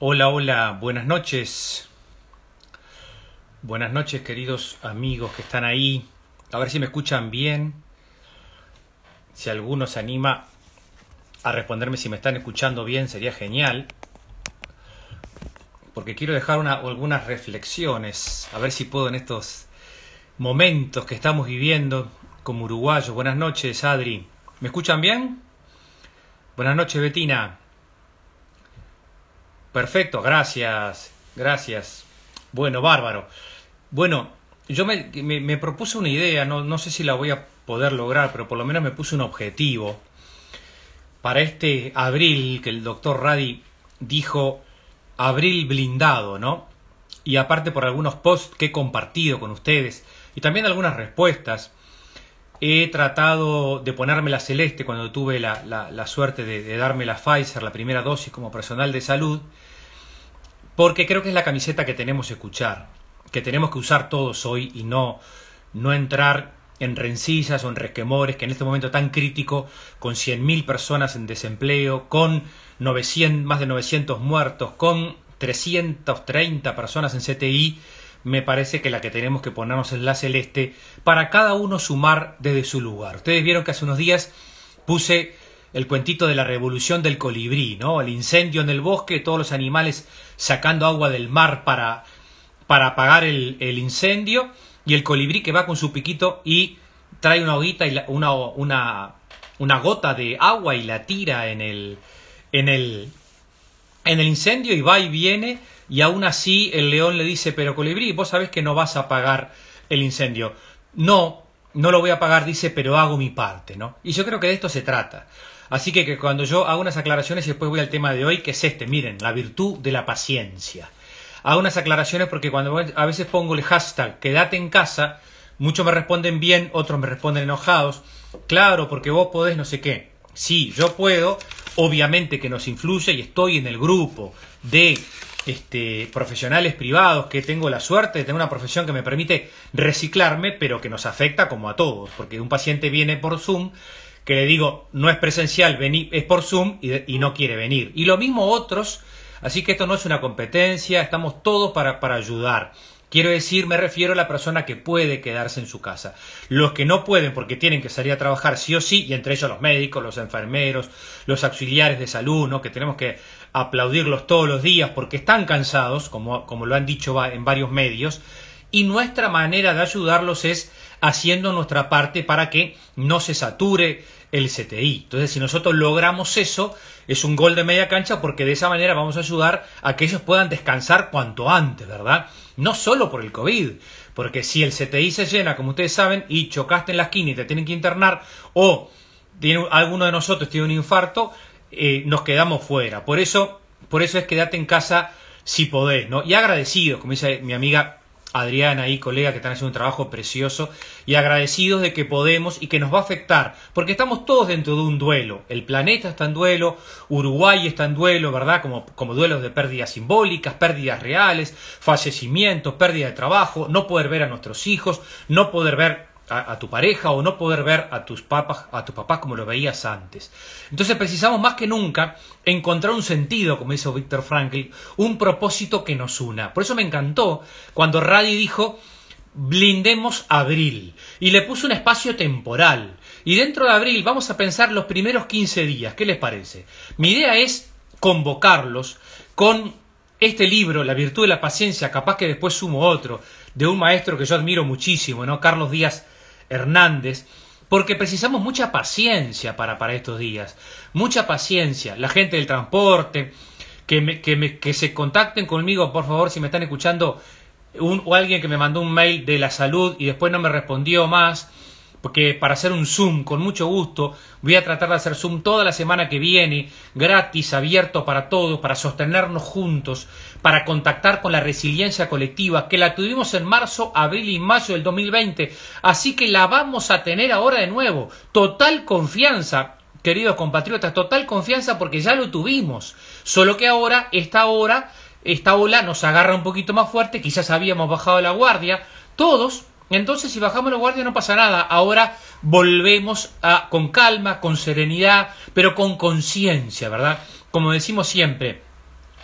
Hola, hola, buenas noches. Buenas noches, queridos amigos que están ahí. A ver si me escuchan bien. Si alguno se anima a responderme si me están escuchando bien, sería genial. Porque quiero dejar una, algunas reflexiones. A ver si puedo en estos momentos que estamos viviendo como uruguayos. Buenas noches, Adri. ¿Me escuchan bien? Buenas noches, Betina. Perfecto, gracias, gracias. Bueno, bárbaro. Bueno, yo me, me, propuse una idea, no, no, sé si la voy a poder lograr, pero por lo menos me puse un objetivo para este abril que el doctor Radi dijo abril blindado, ¿no? Y aparte por algunos posts que he compartido con ustedes y también algunas respuestas, he tratado de ponerme la celeste cuando tuve la, la, suerte de, darme la Pfizer, la primera dosis como personal de salud, porque creo que es la camiseta que tenemos que escuchar, que tenemos que usar todos hoy y no, no entrar en rencillas o en resquemores que en este momento tan crítico, con 100.000 personas en desempleo, con 900, más de 900 muertos, con 330 personas en CTI, me parece que la que tenemos que ponernos es la celeste para cada uno sumar desde su lugar. Ustedes vieron que hace unos días puse el cuentito de la revolución del colibrí, ¿no? El incendio en el bosque, todos los animales sacando agua del mar para, para apagar el, incendio, y el colibrí que va con su piquito y trae una hoguita y una, una, una gota de agua y la tira en el, en el, en el incendio y va y viene y aún así el león le dice, pero colibrí, vos sabés que no vas a apagar el incendio. No, no lo voy a apagar, dice, pero hago mi parte, ¿no? Y yo creo que de esto se trata. Así que, que cuando yo hago unas aclaraciones y después voy al tema de hoy, que es este, miren, la virtud de la paciencia. Hago unas aclaraciones porque cuando a veces pongo el hashtag quédate en casa, muchos me responden bien, otros me responden enojados. Claro, porque vos podés no sé qué. Sí, yo puedo, obviamente que nos influye y estoy en el grupo de este, profesionales privados que tengo la suerte de tener una profesión que me permite reciclarme, pero que nos afecta como a todos, porque un paciente viene por Zoom que le digo, no es presencial, es por Zoom y, no quiere venir. Y lo mismo otros, así que esto no es una competencia, estamos todos para, para ayudar. Quiero decir, me refiero a la persona que puede quedarse en su casa. Los que no pueden porque tienen que salir a trabajar sí o sí, y entre ellos los médicos, los enfermeros, los auxiliares de salud, ¿no? que tenemos que aplaudirlos todos los días porque están cansados, como, como lo han dicho en varios medios, y nuestra manera de ayudarlos es haciendo nuestra parte para que no se sature el CTI. Entonces, si nosotros logramos eso, es un gol de media cancha porque de esa manera vamos a ayudar a que ellos puedan descansar cuanto antes, ¿verdad? No solo por el COVID, porque si el CTI se llena, como ustedes saben, y chocaste en la esquina y te tienen que internar, o tiene, alguno de nosotros tiene un infarto, eh, nos quedamos fuera. Por eso, por eso es quedarte en casa si podés, ¿no? Y agradecido, como dice mi amiga Adriana y colega que están haciendo un trabajo precioso y agradecidos de que podemos y que nos va a afectar, porque estamos todos dentro de un duelo. El planeta está en duelo, Uruguay está en duelo, ¿verdad? Como, como duelos de pérdidas simbólicas, pérdidas reales, fallecimientos, pérdida de trabajo, no poder ver a nuestros hijos, no poder ver a, tu pareja o no poder ver a tus papas, a tu papá como lo veías antes. Entonces precisamos más que nunca encontrar un sentido, como dice Víctor Frankl, un propósito que nos una. Por eso me encantó cuando Radi dijo blindemos abril y le puso un espacio temporal. Y dentro de abril vamos a pensar los primeros 15 días. ¿Qué les parece? Mi idea es convocarlos con este libro, La virtud de la paciencia, capaz que después sumo otro, de un maestro que yo admiro muchísimo, ¿no? Carlos Díaz Hernández, porque precisamos mucha paciencia para, para estos días, mucha paciencia. La gente del transporte, que, que, que se contacten conmigo, por favor, si me están escuchando, un, o alguien que me mandó un mail de la salud y después no me respondió más porque para hacer un Zoom con mucho gusto voy a tratar de hacer Zoom toda la semana que viene, gratis, abierto para todos, para sostenernos juntos, para contactar con la resiliencia colectiva, que la tuvimos en marzo, abril y mayo del 2020, así que la vamos a tener ahora de nuevo. Total confianza, queridos compatriotas, total confianza porque ya lo tuvimos, solo que ahora, esta hora, esta ola nos agarra un poquito más fuerte, quizás habíamos bajado la guardia, todos, entonces, si bajamos la guardia no pasa nada. Ahora volvemos a, con calma, con serenidad, pero con conciencia, ¿verdad? Como decimos siempre,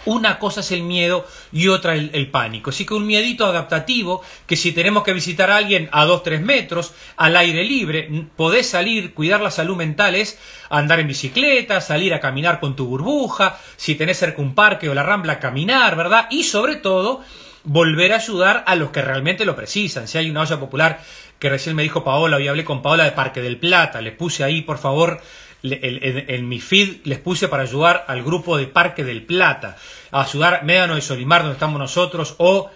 Una cosa es el miedo y otra el, pánico. Así que un miedito adaptativo, que si tenemos que visitar a alguien a 2-3 metros, al aire libre, podés salir, cuidar la salud mental es andar en bicicleta, salir a caminar con tu burbuja, si tenés cerca un parque o la rambla, caminar, ¿verdad? Y sobre todo, volver a ayudar a los que realmente lo precisan. Si hay una olla popular que recién me dijo Paola, hoy hablé con Paola de Parque del Plata, le puse ahí, por favor, en, mi feed les puse para ayudar al grupo de Parque del Plata, a ayudar Médano de Solimar, donde estamos nosotros, o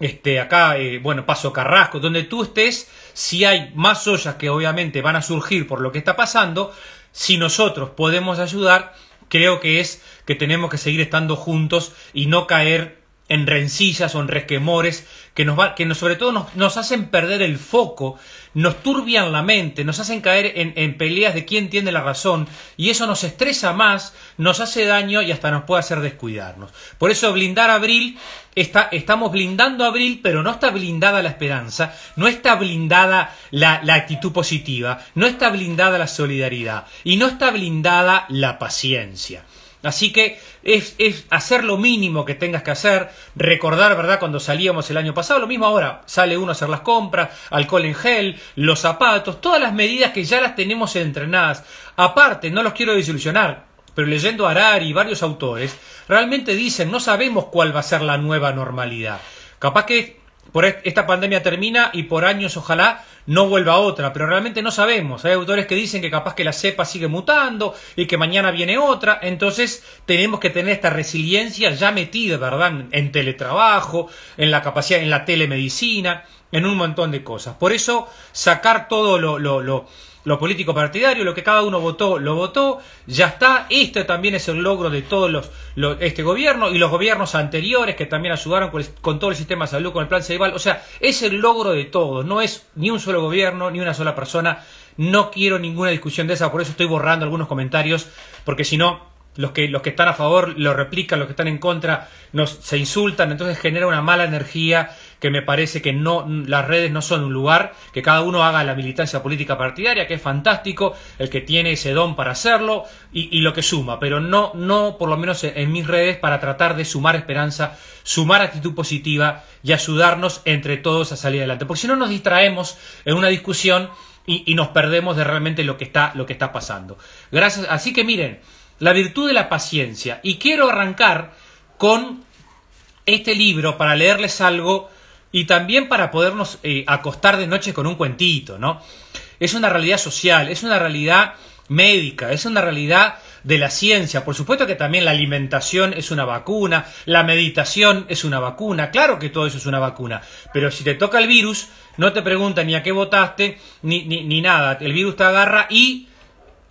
este, acá, eh, bueno, Paso Carrasco, donde tú estés, si hay más ollas que obviamente van a surgir por lo que está pasando, si nosotros podemos ayudar, creo que es que tenemos que seguir estando juntos y no caer en rencillas o en resquemores que, nos va, que nos, sobre todo nos, nos, hacen perder el foco, nos turbian la mente, nos hacen caer en, en, peleas de quién tiene la razón y eso nos estresa más, nos hace daño y hasta nos puede hacer descuidarnos. Por eso blindar abril, está, estamos blindando abril, pero no está blindada la esperanza, no está blindada la, la actitud positiva, no está blindada la solidaridad y no está blindada la paciencia. Así que es, hacer lo mínimo que tengas que hacer, recordar, ¿verdad? Cuando salíamos el año pasado, lo mismo ahora, sale uno a hacer las compras, alcohol en gel, los zapatos, todas las medidas que ya las tenemos entrenadas. Aparte, no los quiero desilusionar, pero leyendo a y varios autores, realmente dicen, no sabemos cuál va a ser la nueva normalidad. Capaz que por esta pandemia termina y por años ojalá no vuelva otra, pero realmente no sabemos. Hay autores que dicen que capaz que la cepa sigue mutando y que mañana viene otra, entonces tenemos que tener esta resiliencia ya metida, ¿verdad? En teletrabajo, en la capacidad, en la telemedicina, en un montón de cosas. Por eso sacar todo lo, lo, lo lo político partidario, lo que cada uno votó, lo votó, ya está, este también es el logro de todos los, este gobierno y los gobiernos anteriores que también ayudaron con, todo el sistema de salud, con el plan Ceibal, o sea, es el logro de todos, no es ni un solo gobierno, ni una sola persona, no quiero ninguna discusión de esa, por eso estoy borrando algunos comentarios, porque si no, los que, los que están a favor lo replican, los que están en contra nos, se insultan, entonces genera una mala energía que me parece que no, las redes no son un lugar, que cada uno haga la militancia política partidaria, que es fantástico, el que tiene ese don para hacerlo y, lo que suma, pero no, no por lo menos en, mis redes para tratar de sumar esperanza, sumar actitud positiva y ayudarnos entre todos a salir adelante, porque si no nos distraemos en una discusión y, y nos perdemos de realmente lo que está, lo que está pasando. Gracias, así que miren, la virtud de la paciencia. Y quiero arrancar con este libro para leerles algo y también para podernos eh, acostar de noche con un cuentito, ¿no? Es una realidad social, es una realidad médica, es una realidad de la ciencia. Por supuesto que también la alimentación es una vacuna, la meditación es una vacuna, claro que todo eso es una vacuna, pero si te toca el virus, no te preguntan ni a qué votaste, ni, ni, ni nada, el virus te agarra y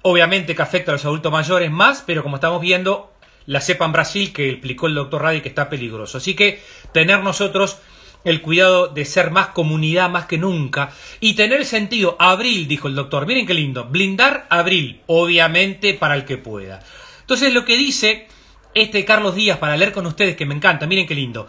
Obviamente que afecta a los adultos mayores más, pero como estamos viendo, la cepa en Brasil que explicó el doctor Radi que está peligroso. Así que tener nosotros el cuidado de ser más comunidad más que nunca y tener sentido. Abril, dijo el doctor, miren qué lindo, blindar abril, obviamente para el que pueda. Entonces lo que dice este Carlos Díaz para leer con ustedes, que me encanta, miren qué lindo.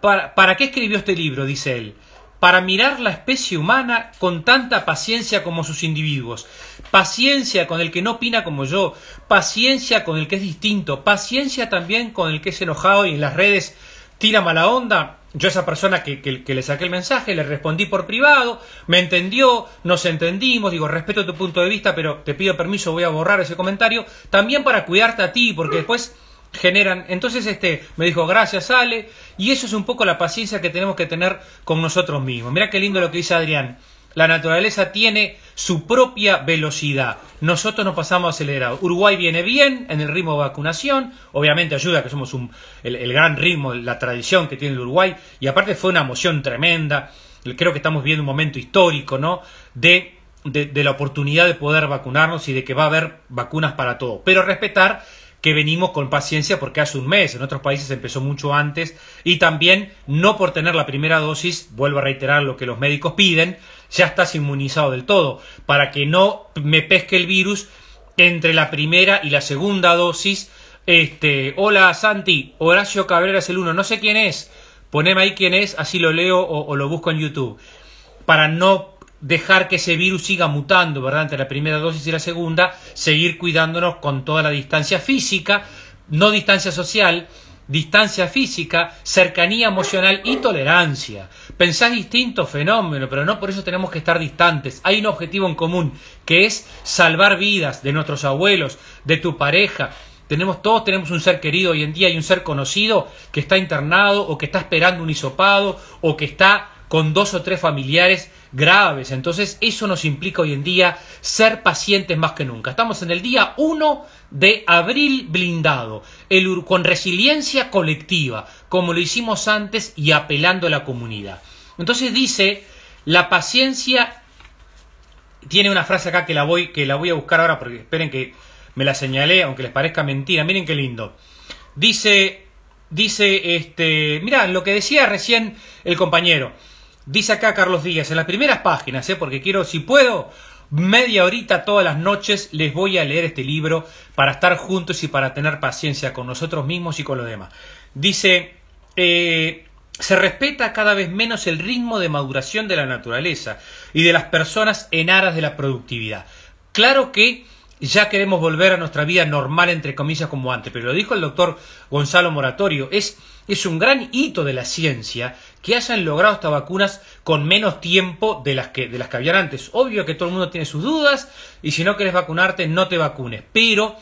¿Para, ¿Para qué escribió este libro? Dice él para mirar la especie humana con tanta paciencia como sus individuos, paciencia con el que no opina como yo, paciencia con el que es distinto, paciencia también con el que es enojado y en las redes tira mala onda. Yo a esa persona que, que, le saqué el mensaje le respondí por privado, me entendió, nos entendimos, digo, respeto tu punto de vista, pero te pido permiso, voy a borrar ese comentario, también para cuidarte a ti, porque después generan. Entonces, este, me dijo, gracias, Ale. Y eso es un poco la paciencia que tenemos que tener con nosotros mismos. Mira qué lindo lo que dice Adrián. La naturaleza tiene su propia velocidad. Nosotros nos pasamos acelerados. Uruguay viene bien en el ritmo de vacunación. Obviamente ayuda que somos un, el, gran ritmo, la tradición que tiene el Uruguay. Y aparte fue una emoción tremenda. Creo que estamos viviendo un momento histórico, ¿no? De, de, de la oportunidad de poder vacunarnos y de que va a haber vacunas para todo. Pero respetar que venimos con paciencia porque hace un mes, en otros países empezó mucho antes, y también no por tener la primera dosis, vuelvo a reiterar lo que los médicos piden, ya estás inmunizado del todo, para que no me pesque el virus entre la primera y la segunda dosis. Este, hola Santi, Horacio Cabrera es el uno, no sé quién es, poneme ahí quién es, así lo leo o, o lo busco en YouTube, para no dejar que ese virus siga mutando, ¿verdad? Entre la primera dosis y la segunda, seguir cuidándonos con toda la distancia física, no distancia social, distancia física, cercanía emocional y tolerancia. Pensás distinto fenómeno, pero no por eso tenemos que estar distantes. Hay un objetivo en común, que es salvar vidas de nuestros abuelos, de tu pareja. Tenemos, todos tenemos un ser querido hoy en día y un ser conocido que está internado o que está esperando un hisopado o que está con dos o tres familiares graves. Entonces eso nos implica hoy en día ser pacientes más que nunca. Estamos en el día 1 de abril blindado, el, con resiliencia colectiva, como lo hicimos antes y apelando a la comunidad. Entonces dice, la paciencia tiene una frase acá que la voy, que la voy a buscar ahora porque esperen que me la señalé, aunque les parezca mentira. Miren qué lindo. Dice, dice, este, mira, lo que decía recién el compañero. Dice acá Carlos Díaz, en las primeras páginas, ¿eh? porque quiero, si puedo, media horita todas las noches les voy a leer este libro para estar juntos y para tener paciencia con nosotros mismos y con los demás. Dice, eh, se respeta cada vez menos el ritmo de maduración de la naturaleza y de las personas en aras de la productividad. Claro que ya queremos volver a nuestra vida normal, entre comillas, como antes, pero lo dijo el doctor Gonzalo Moratorio, es es un gran hito de la ciencia que hayan logrado estas vacunas con menos tiempo de las que, de las que habían antes. Obvio que todo el mundo tiene sus dudas y si no quieres vacunarte, no te vacunes. Pero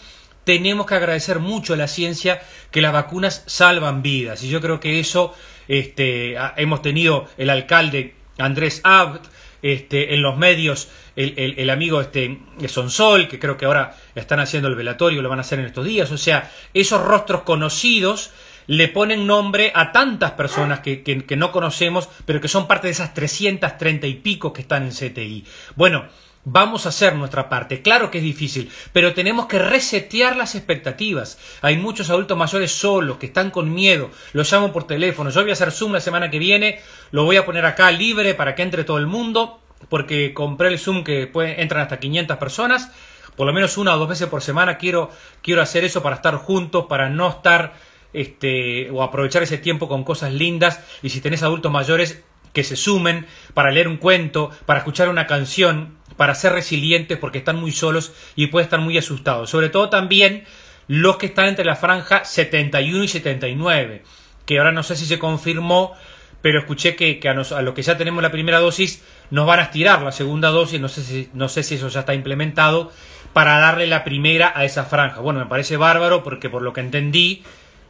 tenemos que agradecer mucho a la ciencia que las vacunas salvan vidas. Y yo creo que eso este, hemos tenido el alcalde Andrés Abt, este, en los medios el, el, amigo este, Sonsol, que creo que ahora están haciendo el velatorio, lo van a hacer en estos días. O sea, esos rostros conocidos le ponen nombre a tantas personas que, que, no conocemos, pero que son parte de esas 330 y pico que están en CTI. Bueno, Vamos a hacer nuestra parte. Claro que es difícil, pero tenemos que resetear las expectativas. Hay muchos adultos mayores solos que están con miedo. Los llamo por teléfono. Yo voy a hacer Zoom la semana que viene. Lo voy a poner acá libre para que entre todo el mundo, porque compré el Zoom que puede, entran hasta 500 personas. Por lo menos una o dos veces por semana quiero, quiero hacer eso para estar juntos, para no estar este, o aprovechar ese tiempo con cosas lindas y si tenés adultos mayores que se sumen para leer un cuento, para escuchar una canción, para ser resilientes porque están muy solos y pueden estar muy asustados. Sobre todo también los que están entre la franja 71 y 79, que ahora no sé si se confirmó, pero escuché que, a, los que ya tenemos la primera dosis nos van a estirar la segunda dosis, no sé, si, no sé si eso ya está implementado, para darle la primera a esa franja. Bueno, me parece bárbaro porque por lo que entendí,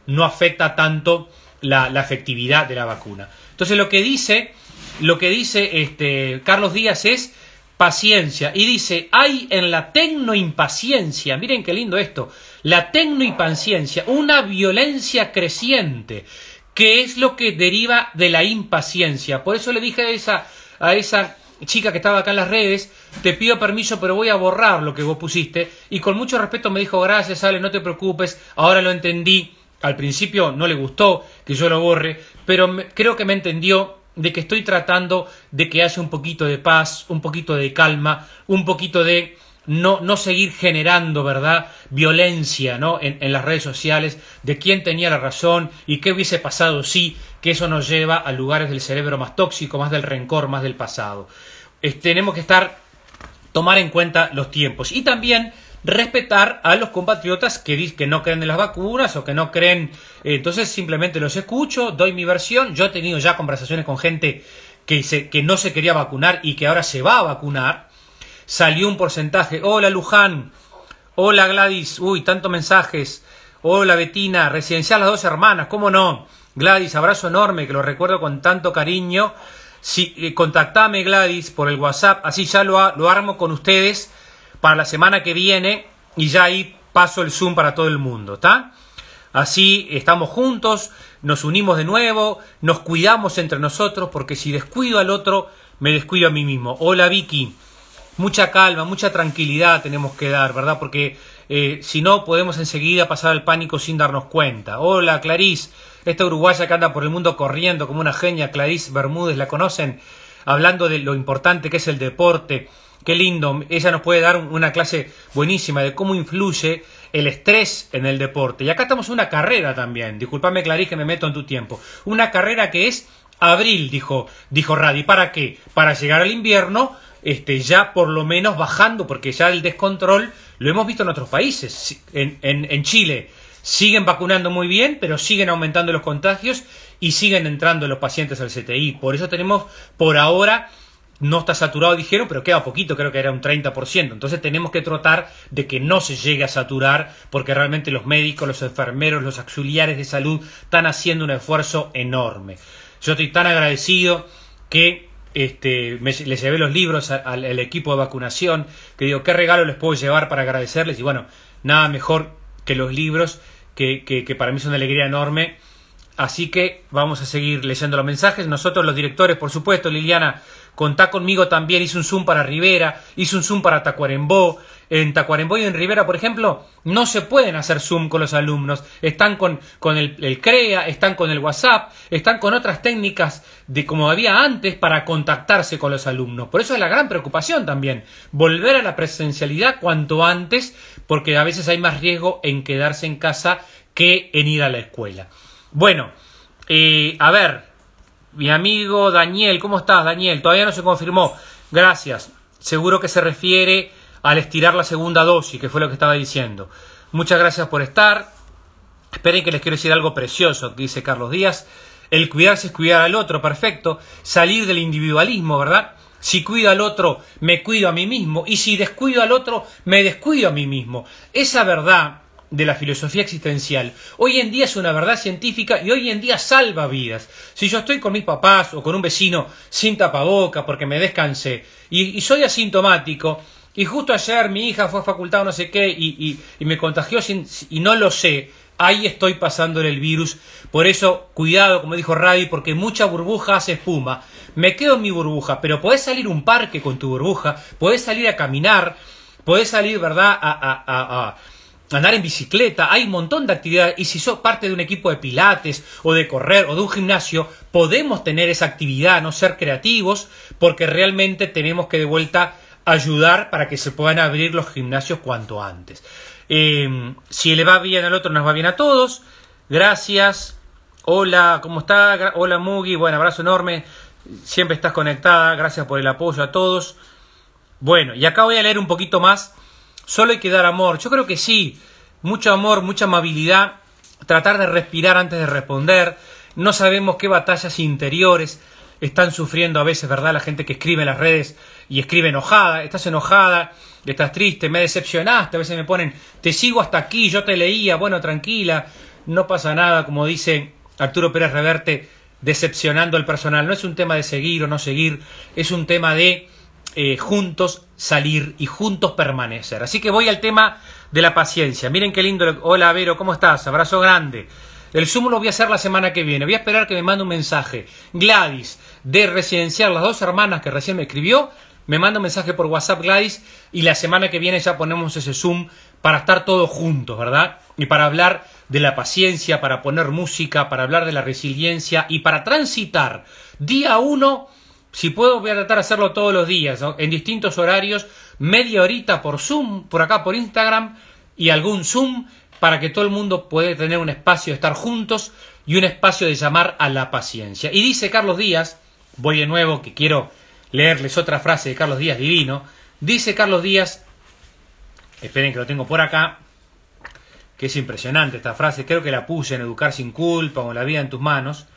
no afecta tanto la, efectividad de la vacuna. Entonces lo que dice, lo que dice este, Carlos Díaz es paciencia y dice, hay en la tecnoimpaciencia, miren qué lindo esto, la tecnoimpaciencia, una violencia creciente, que es lo que deriva de la impaciencia. Por eso le dije a esa, a esa chica que estaba acá en las redes, te pido permiso, pero voy a borrar lo que vos pusiste. Y con mucho respeto me dijo, gracias, Ale, no te preocupes, ahora lo entendí. Al principio no le gustó que yo lo borre, pero creo que me entendió de que estoy tratando de que haya un poquito de paz, un poquito de calma, un poquito de no, no seguir generando, ¿verdad?, violencia, ¿no?, en, las redes sociales, de quién tenía la razón y qué hubiese pasado si, que eso nos lleva a lugares del cerebro más tóxico, más del rencor, más del pasado. tenemos que estar, tomar en cuenta los tiempos y también respetar a los compatriotas que, que no creen en las vacunas o que no creen. Eh, entonces simplemente los escucho, doy mi versión. Yo he tenido ya conversaciones con gente que, se, que no se quería vacunar y que ahora se va a vacunar. Salió un porcentaje. Hola Luján. Hola Gladys. Uy, tantos mensajes. Hola Betina. Residencial las dos hermanas. ¿Cómo no? Gladys, abrazo enorme que lo recuerdo con tanto cariño. Si, eh, contactame Gladys por el WhatsApp, así ya lo, lo armo con ustedes para la semana que viene y ya ahí paso el Zoom para todo el mundo, ¿está? Así estamos juntos, nos unimos de nuevo, nos cuidamos entre nosotros, porque si descuido al otro, me descuido a mí mismo. Hola Vicky, mucha calma, mucha tranquilidad tenemos que dar, ¿verdad? Porque eh, si no, podemos enseguida pasar al pánico sin darnos cuenta. Hola Clarice, esta uruguaya que anda por el mundo corriendo como una genia, Clarice Bermúdez, ¿la conocen? Hablando de lo importante que es el deporte, Qué lindo. Ella nos puede dar una clase buenísima de cómo influye el estrés en el deporte. Y acá estamos en una carrera también. Disculpame, Clarice, que me meto en tu tiempo. Una carrera que es abril, dijo, dijo Radi. ¿Para qué? Para llegar al invierno, este, ya por lo menos bajando, porque ya el descontrol lo hemos visto en otros países. En, en, en Chile siguen vacunando muy bien, pero siguen aumentando los contagios y siguen entrando los pacientes al CTI. Por eso tenemos por ahora no está saturado, dijeron, pero queda poquito, creo que era un 30%. Entonces tenemos que tratar de que no se llegue a saturar, porque realmente los médicos, los enfermeros, los auxiliares de salud están haciendo un esfuerzo enorme. Yo estoy tan agradecido que este, les llevé los libros al, equipo de vacunación, que digo, ¿qué regalo les puedo llevar para agradecerles? Y bueno, nada mejor que los libros, que, que, que para mí es una alegría enorme Así que vamos a seguir leyendo los mensajes. Nosotros, los directores, por supuesto, Liliana, contá conmigo también. Hice un Zoom para Rivera, hice un Zoom para Tacuarembó. En Tacuarembó y en Rivera, por ejemplo, no se pueden hacer Zoom con los alumnos. Están con, con el, el, CREA, están con el WhatsApp, están con otras técnicas de como había antes para contactarse con los alumnos. Por eso es la gran preocupación también. Volver a la presencialidad cuanto antes, porque a veces hay más riesgo en quedarse en casa que en ir a la escuela. Bueno, eh, a ver, mi amigo Daniel, ¿cómo estás, Daniel? Todavía no se confirmó. Gracias. Seguro que se refiere al estirar la segunda dosis, que fue lo que estaba diciendo. Muchas gracias por estar. Esperen que les quiero decir algo precioso dice Carlos Díaz. El cuidarse es cuidar al otro, perfecto. Salir del individualismo, ¿verdad? Si cuido al otro, me cuido a mí mismo. Y si descuido al otro, me descuido a mí mismo. Esa verdad de la filosofía existencial. Hoy en día es una verdad científica y hoy en día salva vidas. Si yo estoy con mis papás o con un vecino sin tapaboca porque me descansé y, soy asintomático y justo ayer mi hija fue a facultad o no sé qué y, me contagió y no lo sé, ahí estoy pasándole el virus. Por eso, cuidado, como dijo Ravi, porque mucha burbuja hace espuma. Me quedo en mi burbuja, pero podés salir a un parque con tu burbuja, podés salir a caminar, podés salir, ¿verdad?, a andar en bicicleta, hay un montón de actividades y si sos parte de un equipo de pilates o de correr o de un gimnasio, podemos tener esa actividad, no ser creativos, porque realmente tenemos que de vuelta ayudar para que se puedan abrir los gimnasios cuanto antes. Em, si le va bien al otro, nos va bien a todos. Gracias. Hola, ¿cómo está? Hola Mugi, buen abrazo enorme. Siempre estás conectada. Gracias por el apoyo a todos. Bueno, y acá voy a leer un poquito más Solo hay que dar amor. Yo creo que sí. Mucho amor, mucha amabilidad. Tratar de respirar antes de responder. No sabemos qué batallas interiores están sufriendo a veces, ¿verdad? La gente que escribe en las redes y escribe enojada. Estás enojada, estás triste, me decepcionaste. A veces me ponen, te sigo hasta aquí, yo te leía. Bueno, tranquila, no pasa nada, como dice Arturo Pérez Reverte, decepcionando al personal. No es un tema de seguir o no seguir, es un tema de eh, juntos salir y juntos permanecer. Así que voy al tema de la paciencia. Miren qué lindo. Hola, Vero, ¿cómo estás? Abrazo grande. El Zoom lo voy a hacer la semana que viene. Voy a esperar que me mande un mensaje. Gladys, de Residencial, las dos hermanas que recién me escribió, me manda un mensaje por WhatsApp Gladys y la semana que viene ya ponemos ese Zoom para estar todos juntos, ¿verdad? Y para hablar de la paciencia, para poner música, para hablar de la resiliencia y para transitar día uno si puedo, voy a tratar de hacerlo todos los días, en distintos horarios, media horita por Zoom, por acá por Instagram y algún Zoom para que todo el mundo pueda tener un espacio de estar juntos y un espacio de llamar a la paciencia. Y dice Carlos Díaz, voy de nuevo que quiero leerles otra frase de Carlos Díaz divino, dice Carlos Díaz, esperen que lo tengo por acá, que es impresionante esta frase, creo que la puse en Educar sin culpa o en La vida en tus manos,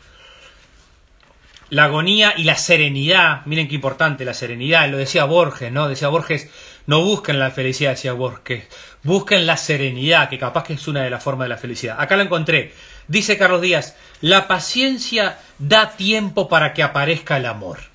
la agonía y la serenidad. Miren qué importante la serenidad. Lo decía Borges, ¿no? Decía Borges, no busquen la felicidad, decía Borges. Busquen la serenidad, que capaz que es una de las formas de la felicidad. Acá lo encontré. Dice Carlos Díaz, la paciencia da tiempo para que aparezca el amor.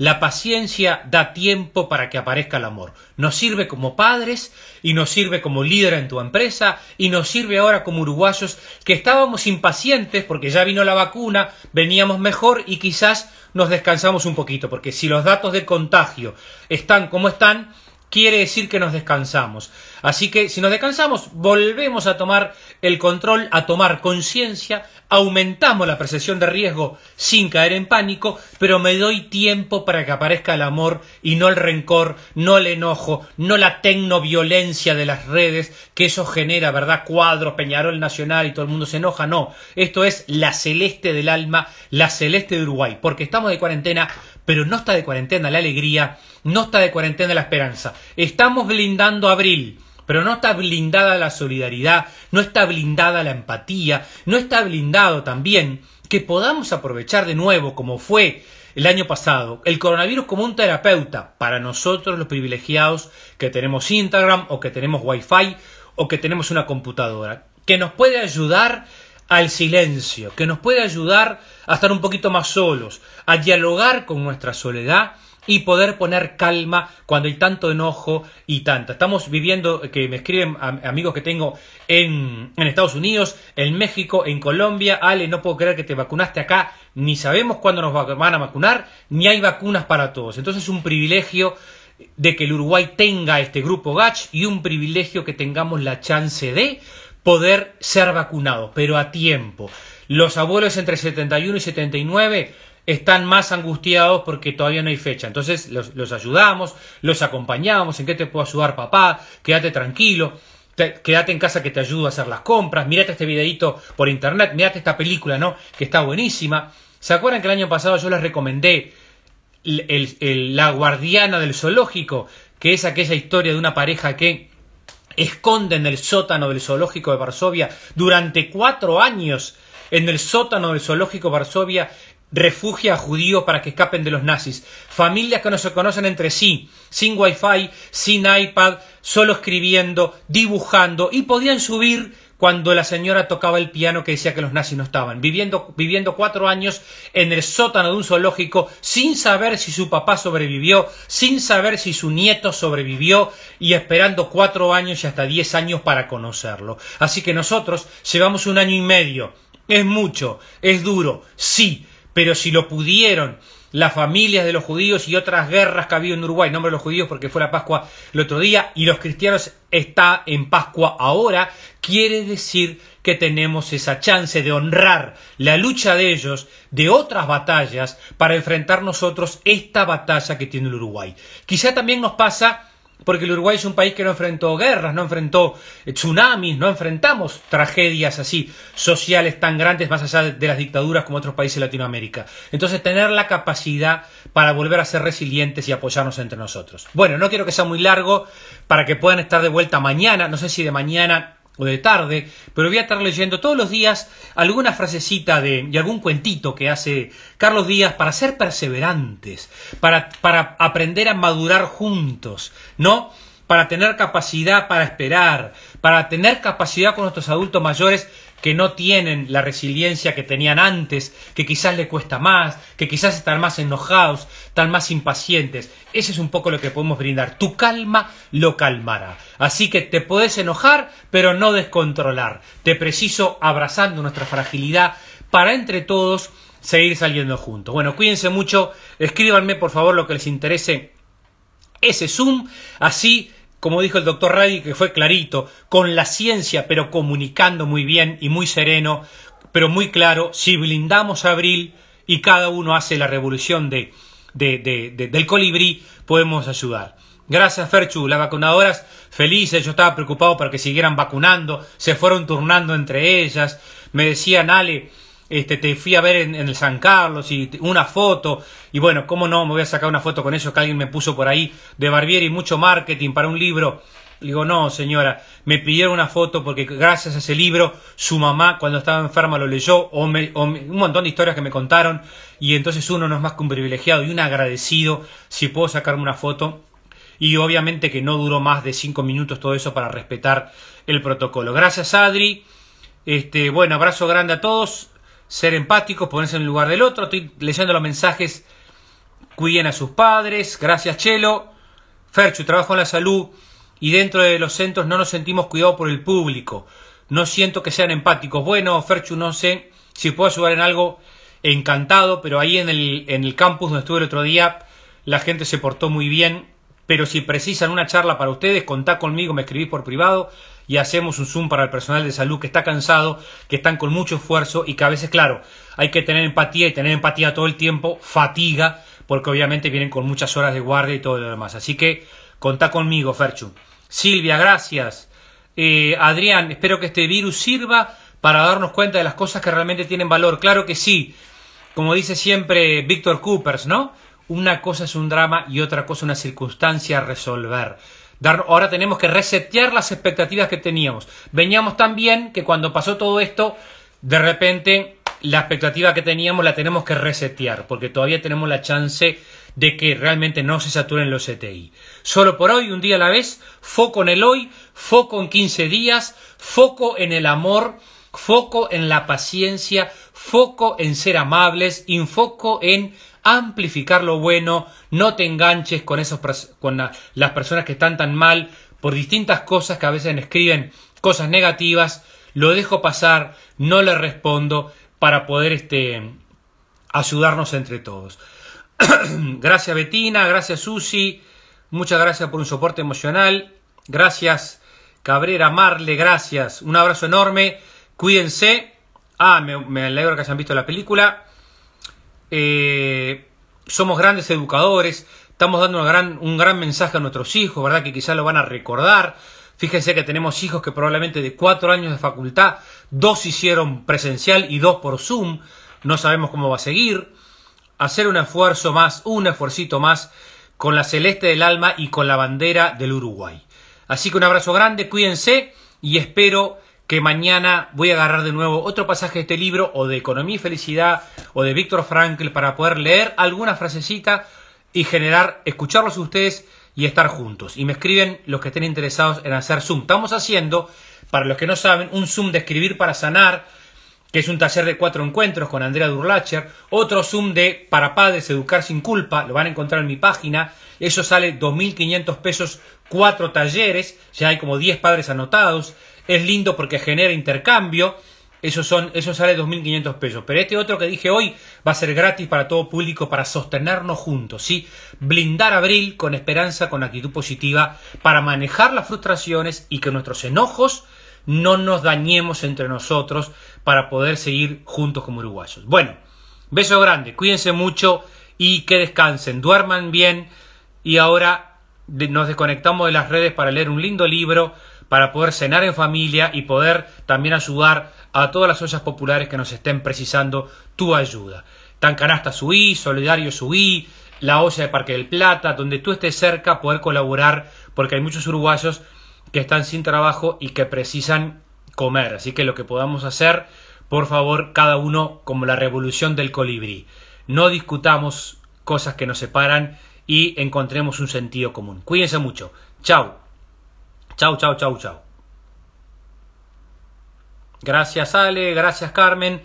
La paciencia da tiempo para que aparezca el amor. Nos sirve como padres y nos sirve como líder en tu empresa y nos sirve ahora como uruguayos que estábamos impacientes porque ya vino la vacuna, veníamos mejor y quizás nos descansamos un poquito porque si los datos de contagio están como están, quiere decir que nos descansamos. Así que si nos descansamos, volvemos a tomar el control, a tomar conciencia, aumentamos la percepción de riesgo sin caer en pánico, pero me doy tiempo para que aparezca el amor y no el rencor, no el enojo, no la tecnoviolencia de las redes, que eso genera, ¿verdad? Cuadros, Peñarol Nacional y todo el mundo se enoja. No, esto es la celeste del alma, la celeste de Uruguay, porque estamos de cuarentena, pero no está de cuarentena la alegría, no está de cuarentena la esperanza. Estamos blindando abril. pero no está blindada la solidaridad, no está blindada la empatía, no está blindado también que podamos aprovechar de nuevo, como fue el año pasado, el coronavirus como un terapeuta para nosotros los privilegiados que tenemos Instagram o que tenemos Wi-Fi o que tenemos una computadora, que nos puede ayudar al silencio, que nos puede ayudar a estar un poquito más solos, a dialogar con nuestra soledad y poder poner calma cuando hay tanto enojo y tanta. Estamos viviendo, que me escriben amigos que tengo en, en, Estados Unidos, en México, en Colombia. Ale, no puedo creer que te vacunaste acá, ni sabemos cuándo nos van a vacunar, ni hay vacunas para todos. Entonces es un privilegio de que el Uruguay tenga este grupo GACH y un privilegio que tengamos la chance de poder ser vacunados, pero a tiempo. Los abuelos entre 71 y 79 están más angustiados porque todavía no hay fecha. Entonces los, ayudamos, los acompañamos, en qué te puedo ayudar papá, quédate tranquilo, quédate en casa que te ayudo a hacer las compras, mírate este videito por internet, mírate esta película, ¿no? Que está buenísima. ¿Se acuerdan que el año pasado yo les recomendé La guardiana del zoológico? Que es aquella historia de una pareja que esconde en el sótano del zoológico de Varsovia durante cuatro años. En el sótano del zoológico Varsovia refugia a judíos para que escapen de los nazis, familias que no se conocen entre sí, sin wifi, sin iPad, solo escribiendo, dibujando y podían subir cuando la señora tocaba el piano que decía que los nazis no estaban, viviendo, viviendo cuatro años en el sótano de un zoológico sin saber si su papá sobrevivió, sin saber si su nieto sobrevivió y esperando cuatro años y hasta diez años para conocerlo. Así que nosotros llevamos un año y medio. Es mucho, es duro, sí, pero si lo pudieron las familias de los judíos y otras guerras que ha habido en Uruguay, nombre de los judíos porque fue la Pascua el otro día y los cristianos está en Pascua ahora, quiere decir que tenemos esa chance de honrar la lucha de ellos de otras batallas para enfrentar nosotros esta batalla que tiene el Uruguay. Quizá también nos pasa porque el Uruguay es un país que no enfrentó guerras, no enfrentó tsunamis, no enfrentamos tragedias así sociales tan grandes más allá de las dictaduras como otros países de Latinoamérica. Entonces, tener la capacidad para volver a ser resilientes y apoyarnos entre nosotros. Bueno, no quiero que sea muy largo para que puedan estar de vuelta mañana, no sé si de mañana o de tarde, pero voy a estar leyendo todos los días alguna frasecita de, y algún cuentito que hace Carlos Díaz para ser perseverantes, para, para aprender a madurar juntos, ¿no? Para tener capacidad para esperar, para tener capacidad con nuestros adultos mayores que no tienen la resiliencia que tenían antes, que quizás le cuesta más, que quizás están más enojados, están más impacientes. Ese es un poco lo que podemos brindar. Tu calma lo calmará. Así que te puedes enojar, pero no descontrolar. Te preciso abrazando nuestra fragilidad para entre todos seguir saliendo juntos. Bueno, cuídense mucho, escríbanme por favor lo que les interese ese Zoom, así como dijo el doctor Radi, que fue clarito, con la ciencia, pero comunicando muy bien y muy sereno, pero muy claro, si blindamos a Abril y cada uno hace la revolución de, del colibrí, podemos ayudar. Gracias, Ferchu. Las vacunadoras felices, yo estaba preocupado para que siguieran vacunando, se fueron turnando entre ellas. Me decían, Ale, este, te fui a ver en, el San Carlos y una foto, y bueno, cómo no, me voy a sacar una foto con eso que alguien me puso por ahí de Barbieri, mucho marketing para un libro. digo, no, señora, me pidieron una foto porque gracias a ese libro su mamá cuando estaba enferma lo leyó, o, un montón de historias que me contaron, y entonces uno no es más que un privilegiado y un agradecido si puedo sacarme una foto. Y obviamente que no duró más de cinco minutos todo eso para respetar el protocolo. Gracias, Adri. Este, bueno, abrazo grande a todos ser empáticos, ponerse en el lugar del otro. Estoy leyendo los mensajes. Cuiden a sus padres. Gracias, Chelo. Ferchu, trabajo en la salud y dentro de los centros no nos sentimos cuidados por el público. No siento que sean empáticos. Bueno, Ferchu, no sé si puedo ayudar en algo. Encantado, pero ahí en el, en el campus donde estuve el otro día, la gente se portó muy bien. Pero si precisan una charla para ustedes, contá conmigo, me escribís por privado y hacemos un Zoom para el personal de salud que está cansado, que están con mucho esfuerzo y que a veces, claro, hay que tener empatía y tener empatía todo el tiempo, fatiga, porque obviamente vienen con muchas horas de guardia y todo lo demás. Así que contá conmigo, Ferchu. Silvia, gracias. Eh, Adrián, espero que este virus sirva para darnos cuenta de las cosas que realmente tienen valor. Claro que sí. Como dice siempre Víctor Coopers, ¿no? Una cosa es un drama y otra cosa una circunstancia a resolver. Ahora tenemos que resetear las expectativas que teníamos. Veníamos tan bien que cuando pasó todo esto, de repente la expectativa que teníamos la tenemos que resetear, porque todavía tenemos la chance de que realmente no se saturen los CTI. Solo por hoy, un día a la vez, foco en el hoy, foco en 15 días, foco en el amor, foco en la paciencia, foco en ser amables, enfoco en amplificar lo bueno, no te enganches con, esos, con las personas que están tan mal por distintas cosas que a veces escriben cosas negativas, lo dejo pasar, no le respondo para poder este, ayudarnos entre todos. gracias Betina, gracias Susi, muchas gracias por un soporte emocional, gracias Cabrera Marle, gracias, un abrazo enorme, cuídense, ah, me, me alegro que hayan visto la película, eh, somos grandes educadores, estamos dando gran, un gran mensaje a nuestros hijos, ¿verdad? Que quizás lo van a recordar. Fíjense que tenemos hijos que probablemente de cuatro años de facultad, dos hicieron presencial y dos por Zoom. No sabemos cómo va a seguir. Hacer un esfuerzo más, un esfuercito más con la celeste del alma y con la bandera del Uruguay. Así que un abrazo grande, cuídense y espero que mañana voy a agarrar de nuevo otro pasaje de este libro, o de Economía y Felicidad, o de Víctor Frankl, para poder leer alguna frasecita y generar, escucharlos ustedes y estar juntos. Y me escriben los que estén interesados en hacer Zoom. Estamos haciendo, para los que no saben, un Zoom de escribir para sanar, que es un taller de cuatro encuentros con Andrea Durlacher, otro Zoom de para padres, educar sin culpa, lo van a encontrar en mi página, eso sale 2.500 pesos, cuatro talleres, ya hay como 10 padres anotados, es lindo porque genera intercambio, eso, son, eso sale 2.500 pesos. Pero este otro que dije hoy va a ser gratis para todo público para sostenernos juntos, ¿sí? Blindar abril con esperanza, con actitud positiva, para manejar las frustraciones y que nuestros enojos no nos dañemos entre nosotros para poder seguir juntos como uruguayos. Bueno, beso grande, cuídense mucho y que descansen, duerman bien y ahora nos desconectamos de las redes para leer un lindo libro para poder cenar en familia y poder también ayudar a todas las ollas populares que nos estén precisando tu ayuda. Tan Canasta Subí, Solidario Subí, la olla de Parque del Plata, donde tú estés cerca, poder colaborar, porque hay muchos uruguayos que están sin trabajo y que precisan comer. Así que lo que podamos hacer, por favor, cada uno como la revolución del colibrí. No discutamos cosas que nos separan y encontremos un sentido común. Cuídense mucho. Chao. Chau, chau, chau, chau. Gracias Ale, gracias Carmen.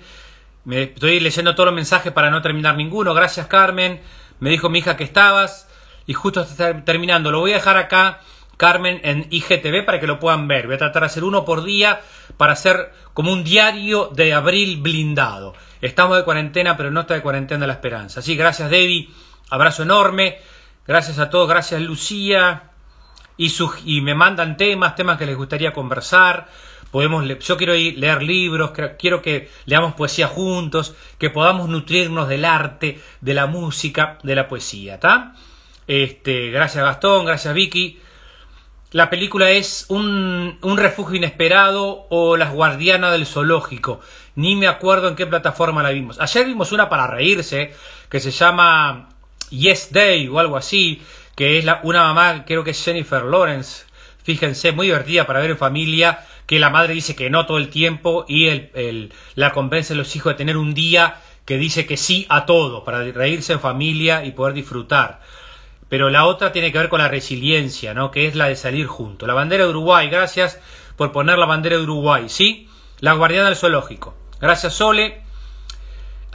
Me estoy leyendo todos los mensajes para no terminar ninguno. Gracias Carmen. Me dijo mi hija que estabas. Y justo terminando. Lo voy a dejar acá, Carmen, en IGTV para que lo puedan ver. Voy a tratar de hacer uno por día para hacer como un diario de abril blindado. Estamos de cuarentena, pero no está de cuarentena la esperanza. Así, gracias Debbie. Abrazo enorme. Gracias a todos. Gracias Lucía y, me mandan temas, temas que les gustaría conversar. Podemos yo quiero ir, leer libros, quiero que leamos poesía juntos, que podamos nutrirnos del arte, de la música, de la poesía, ¿está? Este, gracias Gastón, gracias Vicky. La película es un, un refugio inesperado o Las guardianas del zoológico. Ni me acuerdo en qué plataforma la vimos. Ayer vimos una para reírse que se llama Yes Day o algo así, que es la, una mamá, creo que es Jennifer Lawrence, fíjense, muy divertida para ver en familia, que la madre dice que no todo el tiempo y el, la convence a los hijos de tener un día que dice que sí a todo, para reírse en familia y poder disfrutar. Pero la otra tiene que ver con la resiliencia, ¿no? Que es la de salir juntos. La bandera de Uruguay, gracias por poner la bandera de Uruguay, ¿sí? La guardiana del zoológico. Gracias, Sole.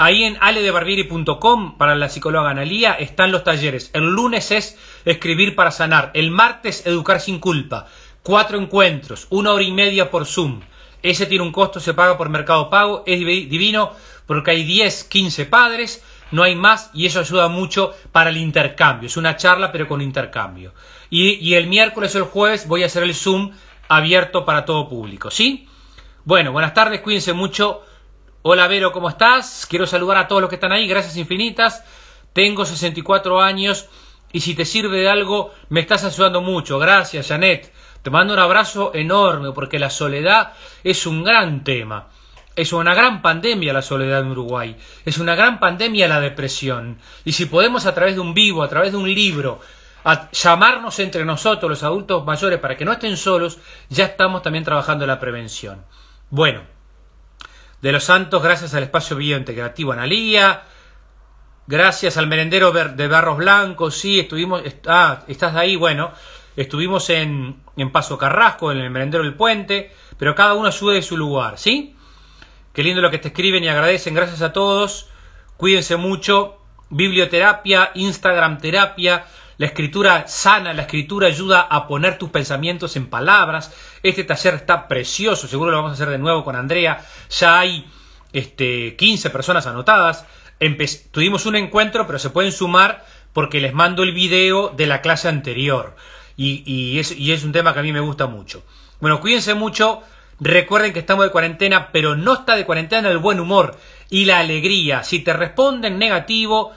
Ahí en aledebarbieri.com para la psicóloga Analía están los talleres. El lunes es escribir para sanar. El martes educar sin culpa. Cuatro encuentros, una hora y media por Zoom. Ese tiene un costo, se paga por Mercado Pago. Es divino porque hay 10, 15 padres, no hay más y eso ayuda mucho para el intercambio. Es una charla pero con intercambio. Y, y el miércoles o el jueves voy a hacer el Zoom abierto para todo público. ¿Sí? Bueno, buenas tardes, cuídense mucho. Hola Vero, ¿cómo estás? Quiero saludar a todos los que están ahí, gracias infinitas. Tengo 64 años y si te sirve de algo, me estás ayudando mucho. Gracias, Janet. Te mando un abrazo enorme porque la soledad es un gran tema. Es una gran pandemia la soledad en Uruguay. Es una gran pandemia la depresión. Y si podemos a través de un vivo, a través de un libro, a llamarnos entre nosotros, los adultos mayores, para que no estén solos, ya estamos también trabajando en la prevención. Bueno, de los santos, gracias al espacio biointegrativo Analía, gracias al merendero de Barros Blancos, sí, estuvimos, ah, estás ahí, bueno, estuvimos en, en Paso Carrasco, en el merendero del puente, pero cada uno ayude de su lugar, ¿sí? Qué lindo lo que te escriben y agradecen, gracias a todos, cuídense mucho, biblioterapia, Instagram terapia, la escritura sana, la escritura ayuda a poner tus pensamientos en palabras. Este taller está precioso, seguro lo vamos a hacer de nuevo con Andrea. Ya hay este, 15 personas anotadas. tuvimos un encuentro, pero se pueden sumar porque les mando el video de la clase anterior. Y, es, y es un tema que a mí me gusta mucho. Bueno, cuídense mucho. Recuerden que estamos de cuarentena, pero no está de cuarentena el buen humor y la alegría. Si te responden negativo,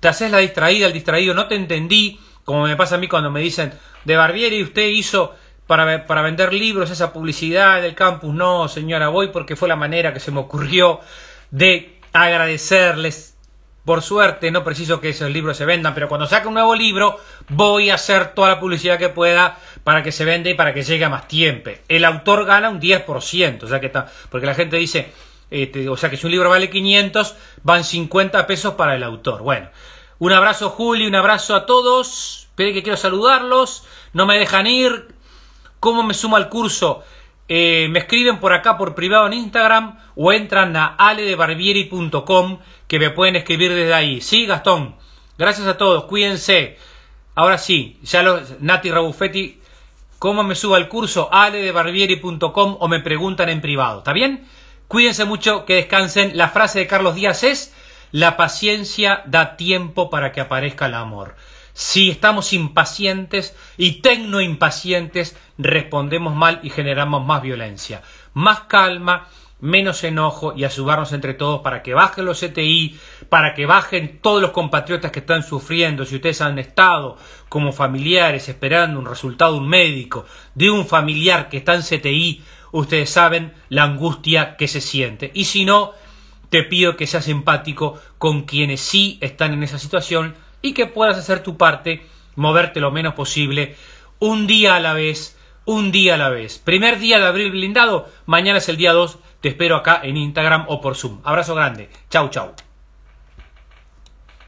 te haces la distraída, el distraído, no te entendí, como me pasa a mí cuando me dicen, de Barbieri usted hizo para, para vender libros esa publicidad del campus. No, señora, voy porque fue la manera que se me ocurrió de agradecerles. Por suerte, no preciso que esos libros se vendan, pero cuando saque un nuevo libro, voy a hacer toda la publicidad que pueda para que se venda y para que llegue a más tiempo. El autor gana un 10%, o sea que está, porque la gente dice, este, o sea que si un libro vale 500, van 50 pesos para el autor. Bueno, un abrazo Juli, un abrazo a todos. Esperen que quiero saludarlos. No me dejan ir. ¿Cómo me sumo al curso? Eh, me escriben por acá por privado en Instagram o entran a aledebarbieri.com que me pueden escribir desde ahí. Sí, Gastón. Gracias a todos. Cuídense. Ahora sí, ya los Nati Rabuffetti, ¿cómo me subo al curso? aledebarbieri.com o me preguntan en privado. ¿Está bien? Cuídense mucho, que descansen. La frase de Carlos Díaz es, la paciencia da tiempo para que aparezca el amor. Si estamos impacientes y tecno impacientes, respondemos mal y generamos más violencia. Más calma, menos enojo y ayudarnos entre todos para que bajen los CTI, para que bajen todos los compatriotas que están sufriendo. Si ustedes han estado como familiares esperando un resultado un médico de un familiar que está en CTI, ustedes saben la angustia que se siente. Y si no, te pido que seas empático con quienes sí están en esa situación y que puedas hacer tu parte, moverte lo menos posible, un día a la vez, un día a la vez. Primer día de abril blindado, mañana es el día 2, te espero acá en Instagram o por Zoom. Abrazo grande, chau chau.